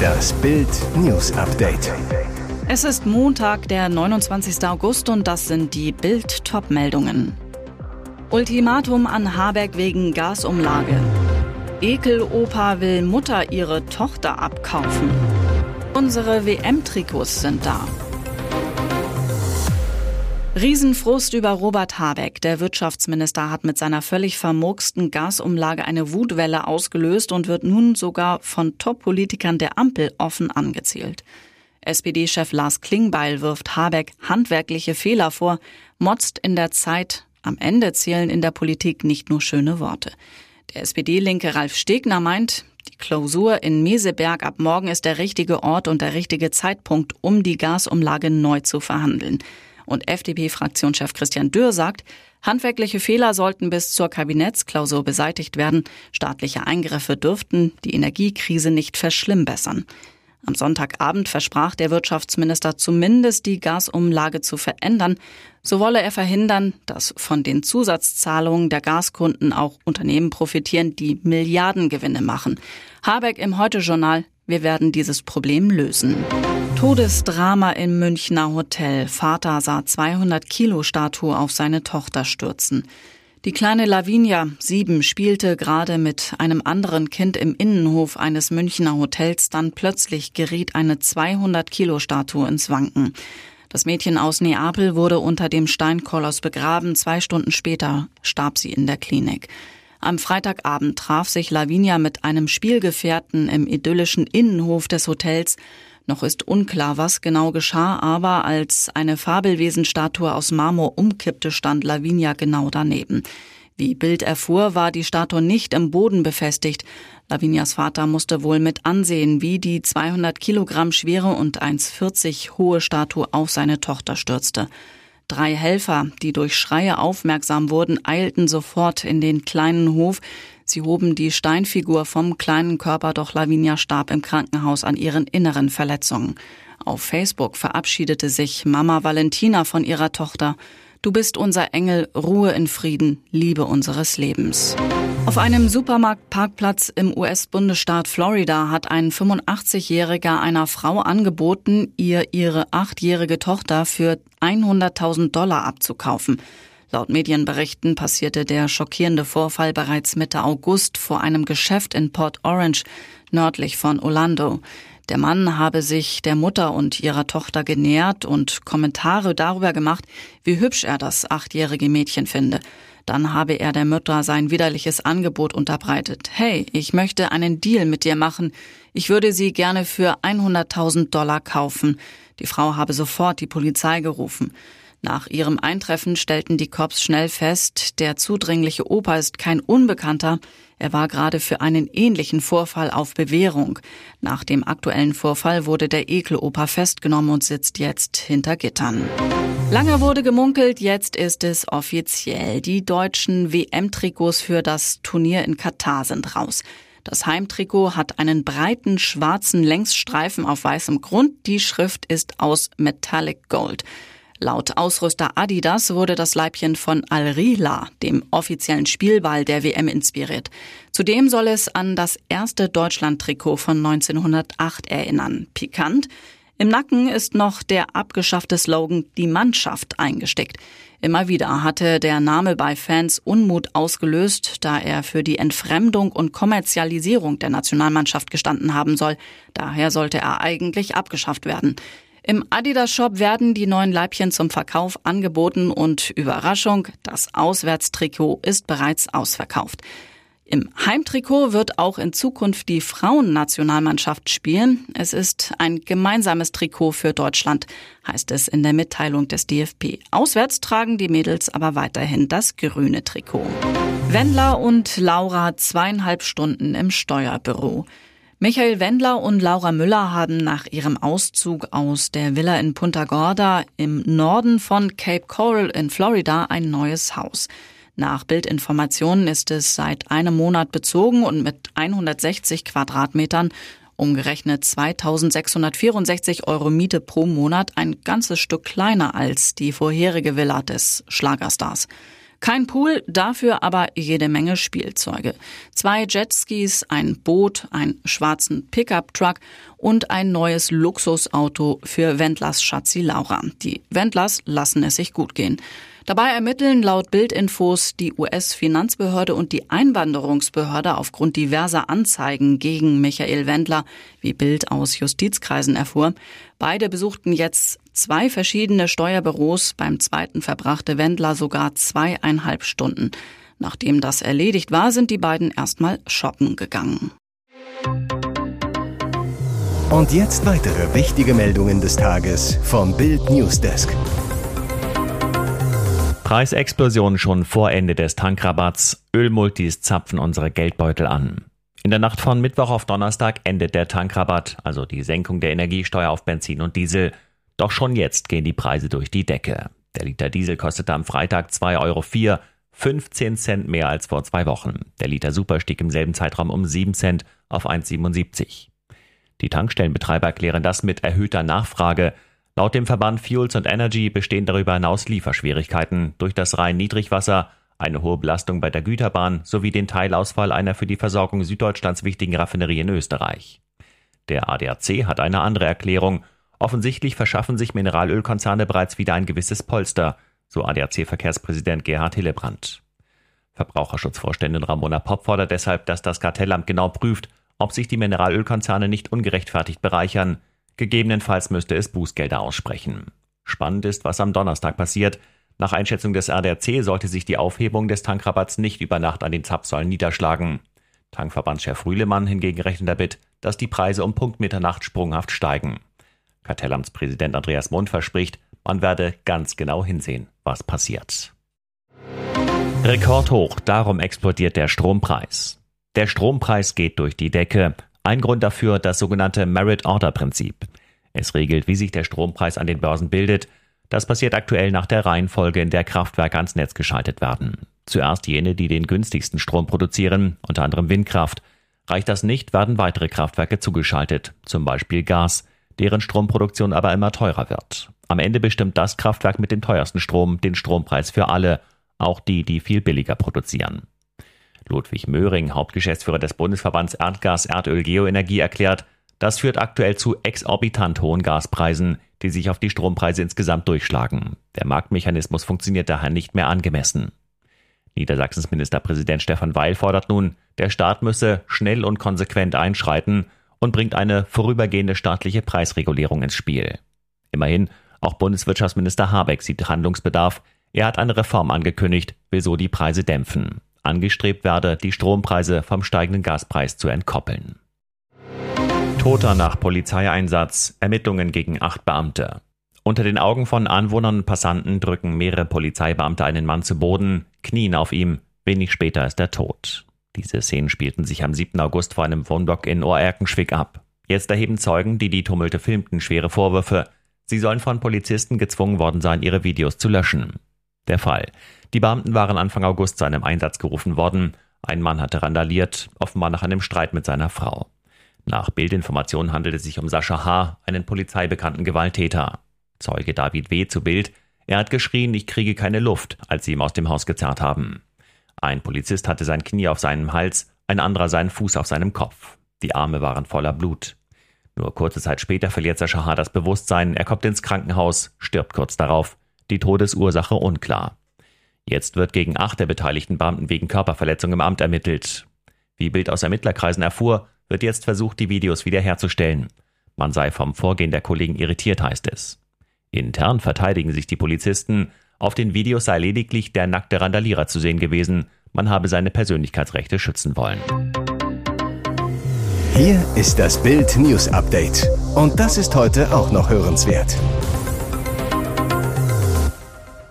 Das Bild News Update. Es ist Montag, der 29. August und das sind die Bild Topmeldungen. Ultimatum an Habeck wegen Gasumlage. Ekelopa will Mutter ihre Tochter abkaufen. Unsere WM-Trikots sind da. Riesenfrust über Robert Habeck. Der Wirtschaftsminister hat mit seiner völlig vermurksten Gasumlage eine Wutwelle ausgelöst und wird nun sogar von Top-Politikern der Ampel offen angezählt. SPD-Chef Lars Klingbeil wirft Habeck handwerkliche Fehler vor, motzt in der Zeit, am Ende zählen in der Politik nicht nur schöne Worte. Der SPD-Linke Ralf Stegner meint, die Klausur in Meseberg ab morgen ist der richtige Ort und der richtige Zeitpunkt, um die Gasumlage neu zu verhandeln. Und FDP-Fraktionschef Christian Dürr sagt, handwerkliche Fehler sollten bis zur Kabinettsklausur beseitigt werden. Staatliche Eingriffe dürften die Energiekrise nicht verschlimmbessern. Am Sonntagabend versprach der Wirtschaftsminister zumindest die Gasumlage zu verändern. So wolle er verhindern, dass von den Zusatzzahlungen der Gaskunden auch Unternehmen profitieren, die Milliardengewinne machen. Habeck im Heute-Journal, wir werden dieses Problem lösen. Todesdrama im Münchner Hotel. Vater sah 200 Kilo Statue auf seine Tochter stürzen. Die kleine Lavinia, sieben, spielte gerade mit einem anderen Kind im Innenhof eines Münchner Hotels. Dann plötzlich geriet eine 200 Kilo Statue ins Wanken. Das Mädchen aus Neapel wurde unter dem Steinkoloss begraben. Zwei Stunden später starb sie in der Klinik. Am Freitagabend traf sich Lavinia mit einem Spielgefährten im idyllischen Innenhof des Hotels. Noch ist unklar, was genau geschah, aber als eine Fabelwesenstatue aus Marmor umkippte, stand Lavinia genau daneben. Wie Bild erfuhr, war die Statue nicht im Boden befestigt. Lavinias Vater musste wohl mit ansehen, wie die 200 Kilogramm schwere und 1,40 hohe Statue auf seine Tochter stürzte. Drei Helfer, die durch Schreie aufmerksam wurden, eilten sofort in den kleinen Hof. Sie hoben die Steinfigur vom kleinen Körper, doch Lavinia starb im Krankenhaus an ihren inneren Verletzungen. Auf Facebook verabschiedete sich Mama Valentina von ihrer Tochter. Du bist unser Engel, Ruhe in Frieden, Liebe unseres Lebens. Auf einem Supermarktparkplatz im US-Bundesstaat Florida hat ein 85-Jähriger einer Frau angeboten, ihr ihre achtjährige Tochter für 100.000 Dollar abzukaufen. Laut Medienberichten passierte der schockierende Vorfall bereits Mitte August vor einem Geschäft in Port Orange, nördlich von Orlando. Der Mann habe sich der Mutter und ihrer Tochter genähert und Kommentare darüber gemacht, wie hübsch er das achtjährige Mädchen finde. Dann habe er der Mutter sein widerliches Angebot unterbreitet. Hey, ich möchte einen Deal mit dir machen. Ich würde sie gerne für 100.000 Dollar kaufen. Die Frau habe sofort die Polizei gerufen. Nach ihrem Eintreffen stellten die Cops schnell fest, der zudringliche Opa ist kein Unbekannter, er war gerade für einen ähnlichen Vorfall auf Bewährung. Nach dem aktuellen Vorfall wurde der Ekelopa festgenommen und sitzt jetzt hinter Gittern. Lange wurde gemunkelt, jetzt ist es offiziell. Die deutschen WM-Trikots für das Turnier in Katar sind raus. Das Heimtrikot hat einen breiten schwarzen Längsstreifen auf weißem Grund. Die Schrift ist aus Metallic Gold. Laut Ausrüster Adidas wurde das Leibchen von Al-Rihla, dem offiziellen Spielball der WM, inspiriert. Zudem soll es an das erste Deutschland-Trikot von 1908 erinnern. Pikant. Im Nacken ist noch der abgeschaffte Slogan Die Mannschaft eingesteckt. Immer wieder hatte der Name bei Fans Unmut ausgelöst, da er für die Entfremdung und Kommerzialisierung der Nationalmannschaft gestanden haben soll. Daher sollte er eigentlich abgeschafft werden. Im Adidas Shop werden die neuen Leibchen zum Verkauf angeboten und Überraschung, das Auswärtstrikot ist bereits ausverkauft. Im Heimtrikot wird auch in Zukunft die Frauennationalmannschaft spielen. Es ist ein gemeinsames Trikot für Deutschland, heißt es in der Mitteilung des DFB. Auswärts tragen die Mädels aber weiterhin das grüne Trikot. Wendler und Laura zweieinhalb Stunden im Steuerbüro. Michael Wendler und Laura Müller haben nach ihrem Auszug aus der Villa in Punta Gorda im Norden von Cape Coral in Florida ein neues Haus. Nach Bildinformationen ist es seit einem Monat bezogen und mit 160 Quadratmetern umgerechnet 2664 Euro Miete pro Monat ein ganzes Stück kleiner als die vorherige Villa des Schlagerstars. Kein Pool, dafür aber jede Menge Spielzeuge. Zwei Jetskis, ein Boot, einen schwarzen Pickup-Truck und ein neues Luxusauto für Wendlers Schatzi Laura. Die Wendlers lassen es sich gut gehen. Dabei ermitteln laut Bildinfos die US-Finanzbehörde und die Einwanderungsbehörde aufgrund diverser Anzeigen gegen Michael Wendler, wie Bild aus Justizkreisen erfuhr. Beide besuchten jetzt zwei verschiedene Steuerbüros. Beim zweiten verbrachte Wendler sogar zweieinhalb Stunden. Nachdem das erledigt war, sind die beiden erstmal shoppen gegangen. Und jetzt weitere wichtige Meldungen des Tages vom Bild Newsdesk. Preisexplosion schon vor Ende des Tankrabatts. Ölmultis zapfen unsere Geldbeutel an. In der Nacht von Mittwoch auf Donnerstag endet der Tankrabatt, also die Senkung der Energiesteuer auf Benzin und Diesel. Doch schon jetzt gehen die Preise durch die Decke. Der Liter Diesel kostete am Freitag 2,04 Euro, 15 Cent mehr als vor zwei Wochen. Der Liter Super stieg im selben Zeitraum um 7 Cent auf 1,77. Die Tankstellenbetreiber erklären das mit erhöhter Nachfrage. Laut dem Verband Fuels and Energy bestehen darüber hinaus Lieferschwierigkeiten durch das Rhein-Niedrigwasser, eine hohe Belastung bei der Güterbahn sowie den Teilausfall einer für die Versorgung Süddeutschlands wichtigen Raffinerie in Österreich. Der ADAC hat eine andere Erklärung. Offensichtlich verschaffen sich Mineralölkonzerne bereits wieder ein gewisses Polster, so ADAC-Verkehrspräsident Gerhard Hillebrand. Verbraucherschutzvorständin Ramona Popp fordert deshalb, dass das Kartellamt genau prüft, ob sich die Mineralölkonzerne nicht ungerechtfertigt bereichern, Gegebenenfalls müsste es Bußgelder aussprechen. Spannend ist, was am Donnerstag passiert. Nach Einschätzung des RDRC sollte sich die Aufhebung des Tankrabatts nicht über Nacht an den Zapfsäulen niederschlagen. Tankverbandschef Rühlemann hingegen rechnet damit, dass die Preise um Punkt Mitternacht sprunghaft steigen. Kartellamtspräsident Andreas Mund verspricht, man werde ganz genau hinsehen, was passiert. Rekordhoch, darum explodiert der Strompreis. Der Strompreis geht durch die Decke. Ein Grund dafür das sogenannte Merit-Order-Prinzip. Es regelt, wie sich der Strompreis an den Börsen bildet. Das passiert aktuell nach der Reihenfolge, in der Kraftwerke ans Netz geschaltet werden. Zuerst jene, die den günstigsten Strom produzieren, unter anderem Windkraft. Reicht das nicht, werden weitere Kraftwerke zugeschaltet, zum Beispiel Gas, deren Stromproduktion aber immer teurer wird. Am Ende bestimmt das Kraftwerk mit dem teuersten Strom den Strompreis für alle, auch die, die viel billiger produzieren. Ludwig Möhring, Hauptgeschäftsführer des Bundesverbands Erdgas, Erdöl, Geoenergie, erklärt, das führt aktuell zu exorbitant hohen Gaspreisen, die sich auf die Strompreise insgesamt durchschlagen. Der Marktmechanismus funktioniert daher nicht mehr angemessen. Niedersachsens Ministerpräsident Stefan Weil fordert nun, der Staat müsse schnell und konsequent einschreiten und bringt eine vorübergehende staatliche Preisregulierung ins Spiel. Immerhin, auch Bundeswirtschaftsminister Habeck sieht Handlungsbedarf. Er hat eine Reform angekündigt, will so die Preise dämpfen. Angestrebt werde, die Strompreise vom steigenden Gaspreis zu entkoppeln. Toter nach Polizeieinsatz, Ermittlungen gegen acht Beamte. Unter den Augen von Anwohnern und Passanten drücken mehrere Polizeibeamte einen Mann zu Boden, knien auf ihm, wenig später ist er tot. Diese Szenen spielten sich am 7. August vor einem Wohnblock in Ohrerkenschwick ab. Jetzt erheben Zeugen, die die Tumulte filmten, schwere Vorwürfe. Sie sollen von Polizisten gezwungen worden sein, ihre Videos zu löschen. Der Fall. Die Beamten waren Anfang August zu einem Einsatz gerufen worden. Ein Mann hatte randaliert, offenbar nach einem Streit mit seiner Frau. Nach Bildinformationen handelt es sich um Sascha H., einen polizeibekannten Gewalttäter. Zeuge David W. zu Bild. Er hat geschrien, ich kriege keine Luft, als sie ihm aus dem Haus gezerrt haben. Ein Polizist hatte sein Knie auf seinem Hals, ein anderer seinen Fuß auf seinem Kopf. Die Arme waren voller Blut. Nur kurze Zeit später verliert Sascha das Bewusstsein, er kommt ins Krankenhaus, stirbt kurz darauf. Die Todesursache unklar. Jetzt wird gegen acht der beteiligten Beamten wegen Körperverletzung im Amt ermittelt. Wie Bild aus Ermittlerkreisen erfuhr, wird jetzt versucht, die Videos wiederherzustellen. Man sei vom Vorgehen der Kollegen irritiert, heißt es. Intern verteidigen sich die Polizisten. Auf den Videos sei lediglich der nackte Randalierer zu sehen gewesen. Man habe seine Persönlichkeitsrechte schützen wollen. Hier ist das Bild News Update. Und das ist heute auch noch hörenswert.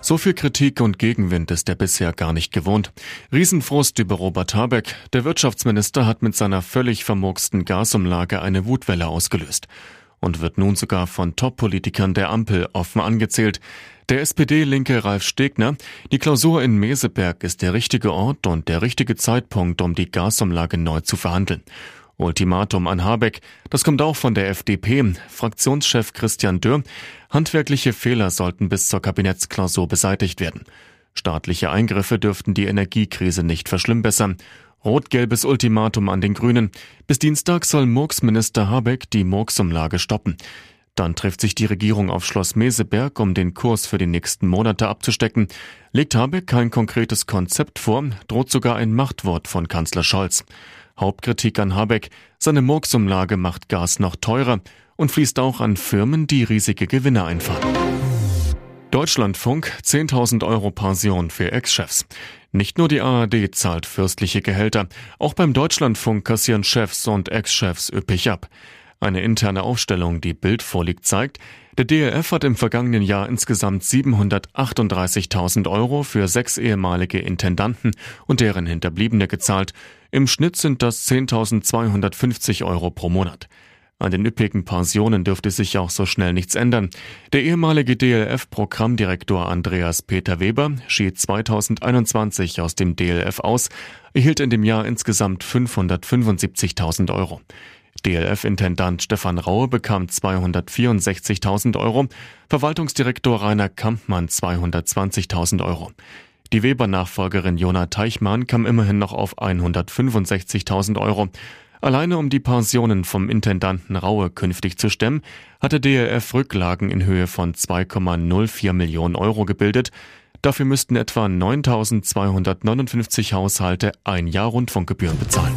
So viel Kritik und Gegenwind ist er bisher gar nicht gewohnt. Riesenfrust über Robert Habeck. Der Wirtschaftsminister hat mit seiner völlig vermurksten Gasumlage eine Wutwelle ausgelöst und wird nun sogar von Top-Politikern der Ampel offen angezählt. Der SPD-Linke Ralf Stegner, die Klausur in Meseberg ist der richtige Ort und der richtige Zeitpunkt, um die Gasumlage neu zu verhandeln. Ultimatum an Habeck. Das kommt auch von der FDP. Fraktionschef Christian Dürr. Handwerkliche Fehler sollten bis zur Kabinettsklausur beseitigt werden. Staatliche Eingriffe dürften die Energiekrise nicht verschlimmbessern. Rot-gelbes Ultimatum an den Grünen. Bis Dienstag soll Murks-Minister Habeck die Murks-Umlage stoppen. Dann trifft sich die Regierung auf Schloss Meseberg, um den Kurs für die nächsten Monate abzustecken. Legt Habeck kein konkretes Konzept vor, droht sogar ein Machtwort von Kanzler Scholz. Hauptkritik an Habeck, seine Murksumlage macht Gas noch teurer und fließt auch an Firmen, die riesige Gewinne einfahren. Deutschlandfunk 10.000 Euro Pension für Ex-Chefs. Nicht nur die ARD zahlt fürstliche Gehälter, auch beim Deutschlandfunk kassieren Chefs und Ex-Chefs üppig ab. Eine interne Aufstellung, die Bild vorliegt, zeigt, der DLF hat im vergangenen Jahr insgesamt 738.000 Euro für sechs ehemalige Intendanten und deren Hinterbliebene gezahlt. Im Schnitt sind das 10.250 Euro pro Monat. An den üppigen Pensionen dürfte sich auch so schnell nichts ändern. Der ehemalige DLF-Programmdirektor Andreas Peter Weber schied 2021 aus dem DLF aus, erhielt in dem Jahr insgesamt 575.000 Euro. DLF-Intendant Stefan Raue bekam 264.000 Euro, Verwaltungsdirektor Rainer Kampmann 220.000 Euro. Die Weber-Nachfolgerin Jona Teichmann kam immerhin noch auf 165.000 Euro. Alleine um die Pensionen vom Intendanten Raue künftig zu stemmen, hatte DLF Rücklagen in Höhe von 2,04 Millionen Euro gebildet. Dafür müssten etwa 9.259 Haushalte ein Jahr Rundfunkgebühren bezahlen.